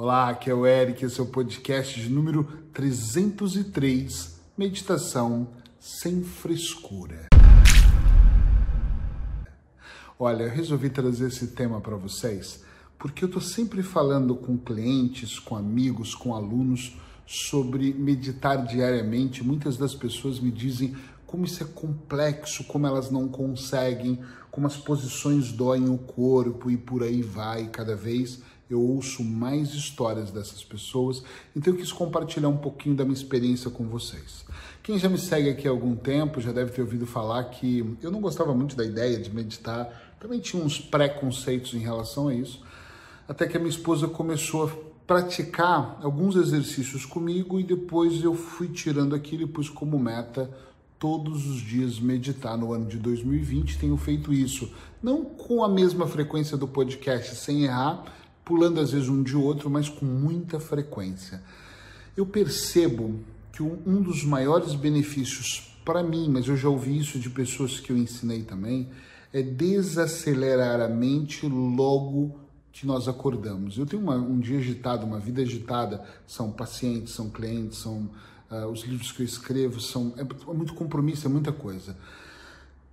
Olá, aqui é o Eric, esse é o podcast de número 303, Meditação sem frescura. Olha, eu resolvi trazer esse tema para vocês porque eu estou sempre falando com clientes, com amigos, com alunos sobre meditar diariamente. Muitas das pessoas me dizem como isso é complexo, como elas não conseguem, como as posições doem o corpo e por aí vai cada vez eu ouço mais histórias dessas pessoas, então eu quis compartilhar um pouquinho da minha experiência com vocês. Quem já me segue aqui há algum tempo já deve ter ouvido falar que eu não gostava muito da ideia de meditar, também tinha uns preconceitos em relação a isso, até que a minha esposa começou a praticar alguns exercícios comigo e depois eu fui tirando aquilo e pus como meta todos os dias meditar no ano de 2020. Tenho feito isso, não com a mesma frequência do podcast, sem errar, pulando às vezes um de outro, mas com muita frequência. Eu percebo que um dos maiores benefícios para mim, mas eu já ouvi isso de pessoas que eu ensinei também, é desacelerar a mente logo que nós acordamos. Eu tenho uma, um dia agitado, uma vida agitada, são pacientes, são clientes, são uh, os livros que eu escrevo, são é muito compromisso, é muita coisa.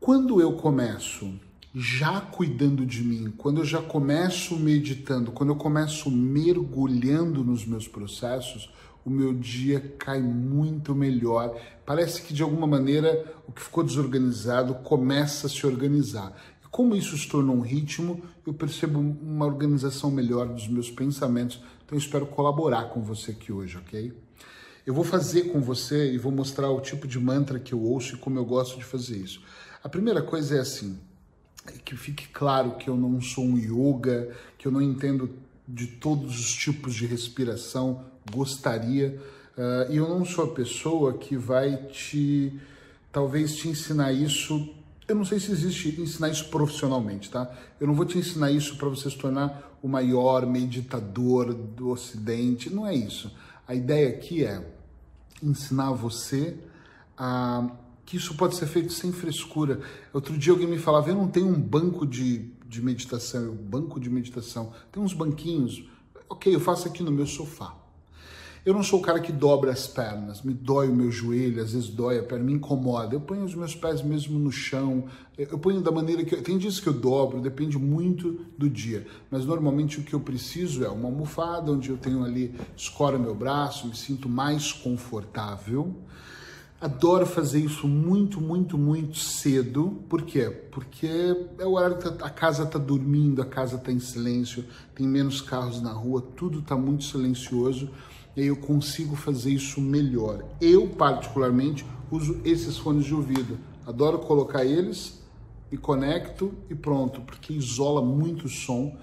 Quando eu começo já cuidando de mim, quando eu já começo meditando, quando eu começo mergulhando nos meus processos, o meu dia cai muito melhor. Parece que de alguma maneira o que ficou desorganizado começa a se organizar. E como isso se torna um ritmo, eu percebo uma organização melhor dos meus pensamentos. Então espero colaborar com você aqui hoje, ok? Eu vou fazer com você e vou mostrar o tipo de mantra que eu ouço e como eu gosto de fazer isso. A primeira coisa é assim: que fique claro que eu não sou um yoga, que eu não entendo de todos os tipos de respiração, gostaria. Uh, e eu não sou a pessoa que vai te, talvez te ensinar isso. Eu não sei se existe ensinar isso profissionalmente, tá? Eu não vou te ensinar isso para você se tornar o maior meditador do Ocidente. Não é isso. A ideia aqui é ensinar você a que isso pode ser feito sem frescura. Outro dia alguém me falava, eu não tenho um banco de, de meditação, eu, banco de meditação, tem uns banquinhos, ok, eu faço aqui no meu sofá. Eu não sou o cara que dobra as pernas, me dói o meu joelho, às vezes dói a perna, me incomoda. Eu ponho os meus pés mesmo no chão, eu ponho da maneira que. Eu, tem dias que eu dobro, depende muito do dia. Mas normalmente o que eu preciso é uma almofada, onde eu tenho ali, escoro meu braço, me sinto mais confortável. Adoro fazer isso muito, muito, muito cedo. Por quê? Porque é o horário que a casa está dormindo, a casa está em silêncio, tem menos carros na rua, tudo está muito silencioso e aí eu consigo fazer isso melhor. Eu, particularmente, uso esses fones de ouvido. Adoro colocar eles, me conecto e pronto, porque isola muito o som.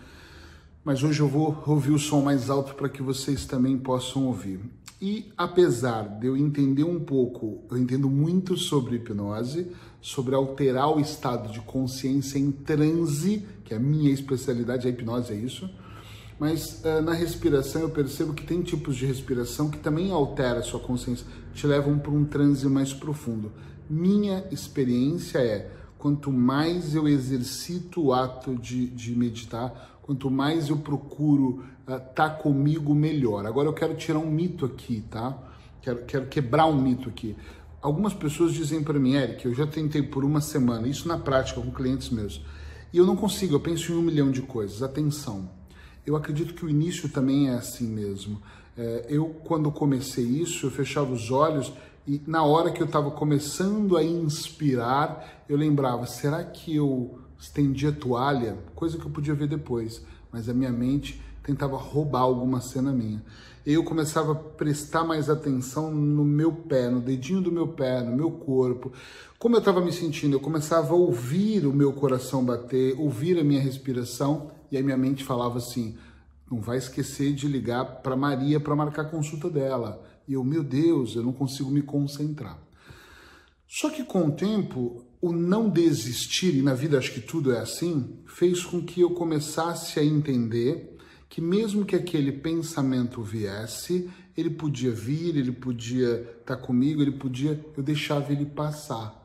Mas hoje eu vou ouvir o som mais alto para que vocês também possam ouvir. E apesar de eu entender um pouco, eu entendo muito sobre hipnose, sobre alterar o estado de consciência em transe, que é a minha especialidade, a hipnose é isso. Mas uh, na respiração eu percebo que tem tipos de respiração que também altera a sua consciência, te levam para um transe mais profundo. Minha experiência é quanto mais eu exercito o ato de, de meditar, quanto mais eu procuro estar uh, tá comigo, melhor. Agora eu quero tirar um mito aqui, tá? Quero, quero quebrar um mito aqui. Algumas pessoas dizem para mim, Eric, eu já tentei por uma semana, isso na prática com clientes meus, e eu não consigo, eu penso em um milhão de coisas. Atenção, eu acredito que o início também é assim mesmo. É, eu, quando comecei isso, eu fechava os olhos e na hora que eu estava começando a inspirar, eu lembrava: será que eu estendi a toalha, coisa que eu podia ver depois, mas a minha mente tentava roubar alguma cena minha. Eu começava a prestar mais atenção no meu pé, no dedinho do meu pé, no meu corpo. Como eu estava me sentindo, eu começava a ouvir o meu coração bater, ouvir a minha respiração, e aí minha mente falava assim: não vai esquecer de ligar para Maria para marcar a consulta dela. E eu, meu Deus, eu não consigo me concentrar. Só que com o tempo, o não desistir, e na vida acho que tudo é assim, fez com que eu começasse a entender que mesmo que aquele pensamento viesse, ele podia vir, ele podia estar tá comigo, ele podia, eu deixava ele passar.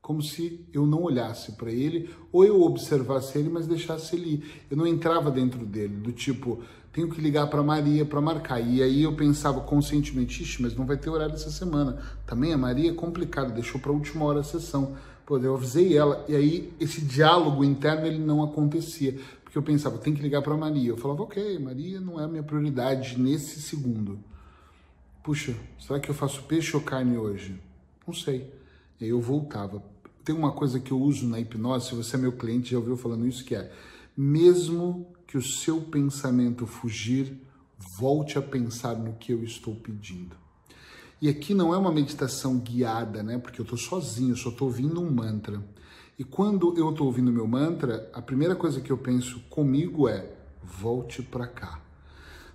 como se eu não olhasse para ele, ou eu observasse ele, mas deixasse ele ir. Eu não entrava dentro dele, do tipo, tenho que ligar para Maria para marcar. E aí eu pensava conscientemente, mas não vai ter horário essa semana. Também a Maria é complicado, deixou para última hora a sessão. Pô, eu avisei ela, e aí esse diálogo interno ele não acontecia. Porque eu pensava, tem que ligar para Maria. Eu falava, ok, Maria não é a minha prioridade nesse segundo. Puxa, será que eu faço peixe ou carne hoje? Não sei. E aí eu voltava. Tem uma coisa que eu uso na hipnose, se você é meu cliente, já ouviu falando isso, que é mesmo que o seu pensamento fugir, volte a pensar no que eu estou pedindo. E aqui não é uma meditação guiada, né? Porque eu estou sozinho, só estou ouvindo um mantra. E quando eu estou ouvindo meu mantra, a primeira coisa que eu penso comigo é: volte para cá.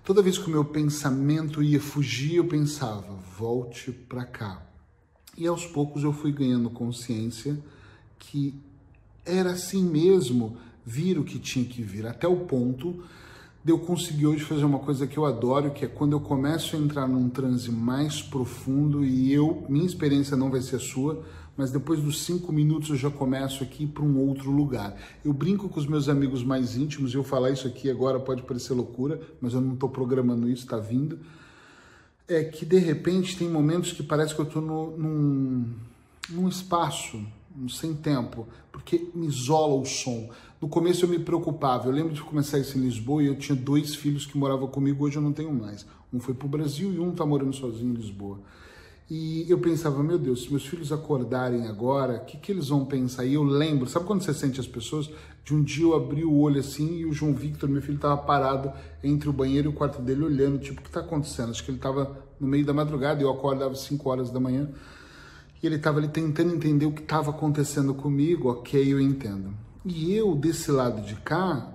Toda vez que o meu pensamento ia fugir, eu pensava: volte para cá. E aos poucos eu fui ganhando consciência que era assim mesmo, vir o que tinha que vir, até o ponto de eu conseguir hoje fazer uma coisa que eu adoro, que é quando eu começo a entrar num transe mais profundo e eu, minha experiência não vai ser a sua, mas depois dos cinco minutos eu já começo aqui para um outro lugar. Eu brinco com os meus amigos mais íntimos, e eu falar isso aqui agora pode parecer loucura, mas eu não estou programando isso, está vindo. É que de repente tem momentos que parece que eu estou num, num espaço, sem tempo, porque me isola o som. No começo eu me preocupava. Eu lembro de começar isso em Lisboa e eu tinha dois filhos que moravam comigo, hoje eu não tenho mais. Um foi para o Brasil e um está morando sozinho em Lisboa. E eu pensava, meu Deus, se meus filhos acordarem agora, o que, que eles vão pensar? E eu lembro, sabe quando você sente as pessoas? De um dia eu abri o olho assim e o João Victor, meu filho, estava parado entre o banheiro e o quarto dele olhando, tipo, o que está acontecendo? Acho que ele estava no meio da madrugada, eu acordava às 5 horas da manhã. E ele estava ali tentando entender o que estava acontecendo comigo, ok, eu entendo. E eu, desse lado de cá,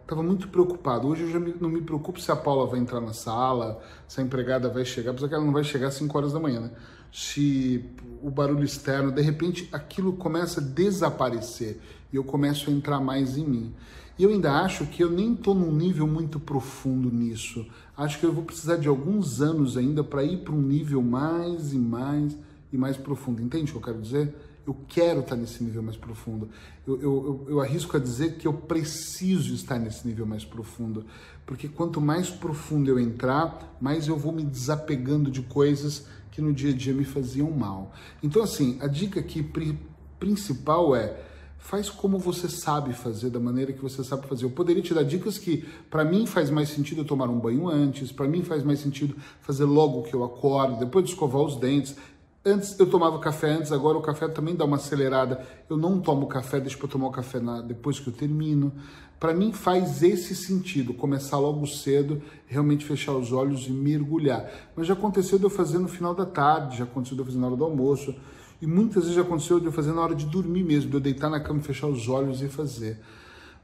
estava uh, muito preocupado. Hoje eu já me, não me preocupo se a Paula vai entrar na sala, se a empregada vai chegar, apesar que ela não vai chegar às 5 horas da manhã, né? Se o barulho externo, de repente, aquilo começa a desaparecer e eu começo a entrar mais em mim. E eu ainda acho que eu nem estou num nível muito profundo nisso. Acho que eu vou precisar de alguns anos ainda para ir para um nível mais e mais e mais profundo. Entende o que eu quero dizer? Eu quero estar nesse nível mais profundo. Eu, eu, eu, eu, arrisco a dizer que eu preciso estar nesse nível mais profundo. Porque quanto mais profundo eu entrar, mais eu vou me desapegando de coisas que no dia a dia me faziam mal. Então, assim, a dica aqui pri principal é faz como você sabe fazer, da maneira que você sabe fazer. Eu poderia te dar dicas que, para mim, faz mais sentido tomar um banho antes, para mim faz mais sentido fazer logo que eu acordo, depois de escovar os dentes. Antes eu tomava café antes, agora o café também dá uma acelerada. Eu não tomo café, deixa eu tomar o café na, depois que eu termino. Para mim faz esse sentido, começar logo cedo, realmente fechar os olhos e mergulhar. Mas já aconteceu de eu fazer no final da tarde, já aconteceu de eu fazer na hora do almoço, e muitas vezes já aconteceu de eu fazer na hora de dormir mesmo, de eu deitar na cama, fechar os olhos e fazer.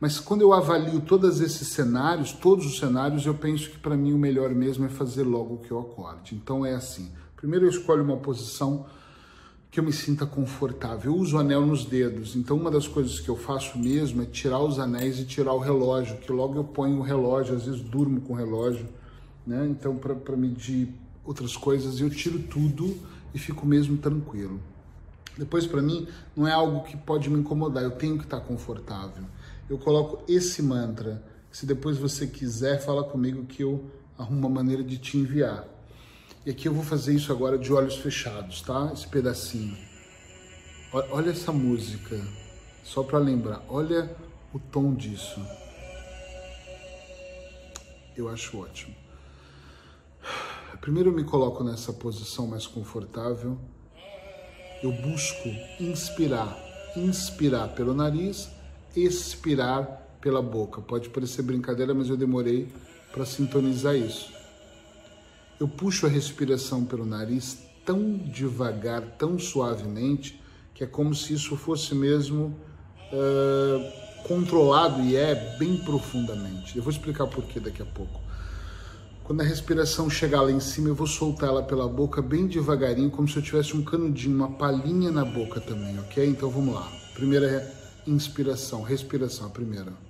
Mas quando eu avalio todos esses cenários, todos os cenários, eu penso que para mim o melhor mesmo é fazer logo que eu acorde. Então é assim. Primeiro eu escolho uma posição que eu me sinta confortável. Eu uso anel nos dedos, então uma das coisas que eu faço mesmo é tirar os anéis e tirar o relógio, que logo eu ponho o relógio, às vezes durmo com o relógio, né? Então para medir outras coisas eu tiro tudo e fico mesmo tranquilo. Depois para mim não é algo que pode me incomodar, eu tenho que estar confortável. Eu coloco esse mantra, se depois você quiser, fala comigo que eu arrumo uma maneira de te enviar. E aqui eu vou fazer isso agora de olhos fechados, tá? Esse pedacinho. Olha essa música, só para lembrar. Olha o tom disso. Eu acho ótimo. Primeiro eu me coloco nessa posição mais confortável. Eu busco inspirar, inspirar pelo nariz, expirar pela boca. Pode parecer brincadeira, mas eu demorei para sintonizar isso eu puxo a respiração pelo nariz tão devagar, tão suavemente, que é como se isso fosse mesmo uh, controlado e é bem profundamente. Eu vou explicar por que daqui a pouco. Quando a respiração chegar lá em cima, eu vou soltar ela pela boca bem devagarinho, como se eu tivesse um canudinho, uma palhinha na boca também, ok? Então vamos lá. Primeira inspiração, respiração, a primeira.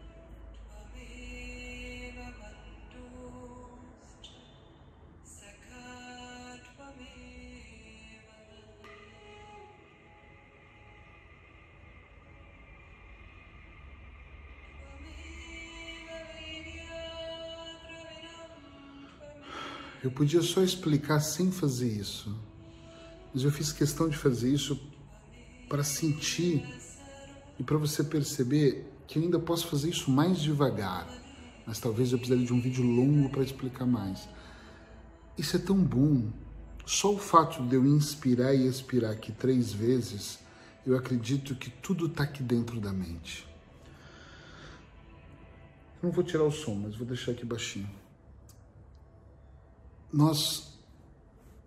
Eu podia só explicar sem fazer isso, mas eu fiz questão de fazer isso para sentir e para você perceber que eu ainda posso fazer isso mais devagar, mas talvez eu precisaria de um vídeo longo para explicar mais. Isso é tão bom. Só o fato de eu inspirar e expirar aqui três vezes, eu acredito que tudo está aqui dentro da mente. Eu não vou tirar o som, mas vou deixar aqui baixinho nós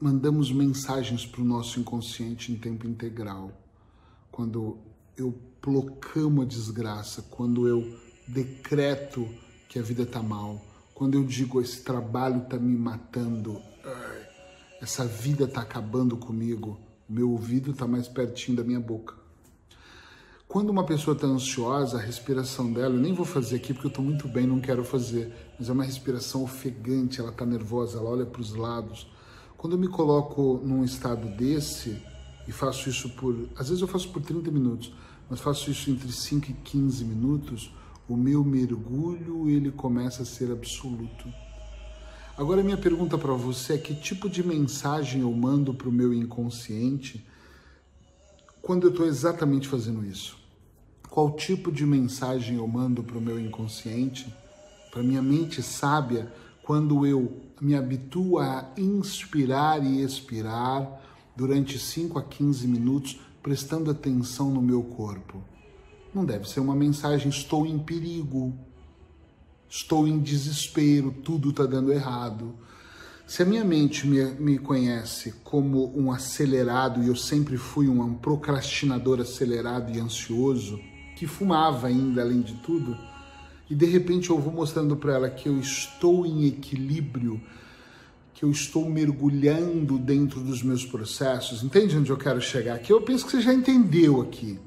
mandamos mensagens para o nosso inconsciente em tempo integral. Quando eu proclamo a desgraça, quando eu decreto que a vida está mal, quando eu digo esse trabalho está me matando, essa vida está acabando comigo, meu ouvido está mais pertinho da minha boca. Quando uma pessoa está ansiosa, a respiração dela, eu nem vou fazer aqui porque eu estou muito bem, não quero fazer, mas é uma respiração ofegante, ela está nervosa, ela olha para os lados. Quando eu me coloco num estado desse, e faço isso por, às vezes eu faço por 30 minutos, mas faço isso entre 5 e 15 minutos, o meu mergulho ele começa a ser absoluto. Agora minha pergunta para você é que tipo de mensagem eu mando para o meu inconsciente quando eu estou exatamente fazendo isso? Qual tipo de mensagem eu mando para o meu inconsciente, para minha mente sábia, quando eu me habituo a inspirar e expirar durante 5 a 15 minutos, prestando atenção no meu corpo. Não deve ser uma mensagem, estou em perigo, estou em desespero, tudo está dando errado. Se a minha mente me, me conhece como um acelerado, e eu sempre fui um procrastinador acelerado e ansioso, que fumava ainda, além de tudo, e de repente eu vou mostrando para ela que eu estou em equilíbrio, que eu estou mergulhando dentro dos meus processos. Entende onde eu quero chegar aqui? Eu penso que você já entendeu aqui.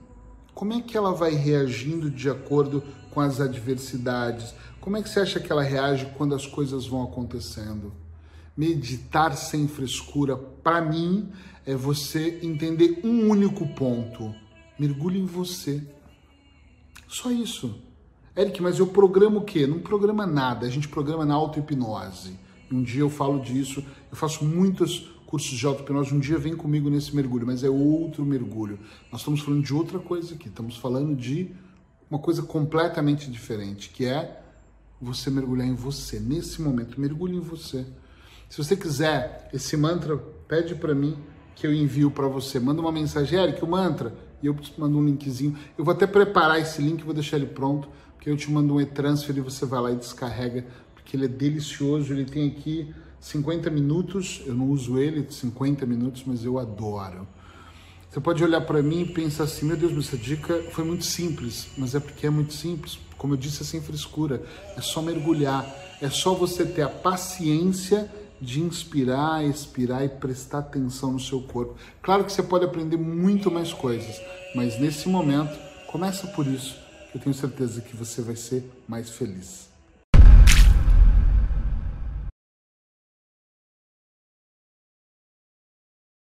Como é que ela vai reagindo de acordo com as adversidades? Como é que você acha que ela reage quando as coisas vão acontecendo? Meditar sem frescura, para mim, é você entender um único ponto. Mergulhe em você. Só isso. Eric, mas eu programo o quê? Não programa nada, a gente programa na auto-hipnose. Um dia eu falo disso, eu faço muitos cursos de auto-hipnose, um dia vem comigo nesse mergulho, mas é outro mergulho. Nós estamos falando de outra coisa aqui, estamos falando de uma coisa completamente diferente, que é você mergulhar em você, nesse momento, mergulhe em você. Se você quiser esse mantra, pede para mim que eu envio para você. Manda uma mensagem, Eric, o mantra e eu te mando um linkzinho. Eu vou até preparar esse link, vou deixar ele pronto, porque eu te mando um e-transfer e você vai lá e descarrega, porque ele é delicioso, ele tem aqui 50 minutos, eu não uso ele 50 minutos, mas eu adoro. Você pode olhar para mim e pensar assim, meu Deus, essa dica foi muito simples, mas é porque é muito simples, como eu disse, é sem frescura, é só mergulhar, é só você ter a paciência de inspirar, expirar e prestar atenção no seu corpo. Claro que você pode aprender muito mais coisas, mas nesse momento, começa por isso, eu tenho certeza que você vai ser mais feliz.